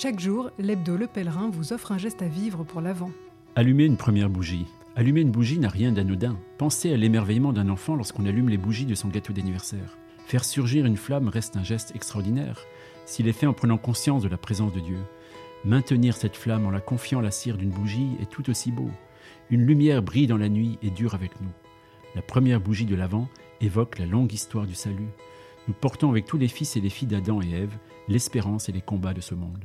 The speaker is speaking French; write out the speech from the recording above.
Chaque jour, l'hebdo Le Pèlerin vous offre un geste à vivre pour l'avant. Allumer une première bougie. Allumer une bougie n'a rien d'anodin. Pensez à l'émerveillement d'un enfant lorsqu'on allume les bougies de son gâteau d'anniversaire. Faire surgir une flamme reste un geste extraordinaire, s'il est fait en prenant conscience de la présence de Dieu. Maintenir cette flamme en la confiant à la cire d'une bougie est tout aussi beau. Une lumière brille dans la nuit et dure avec nous. La première bougie de l'Avent évoque la longue histoire du salut. Nous portons avec tous les fils et les filles d'Adam et Ève l'espérance et les combats de ce monde.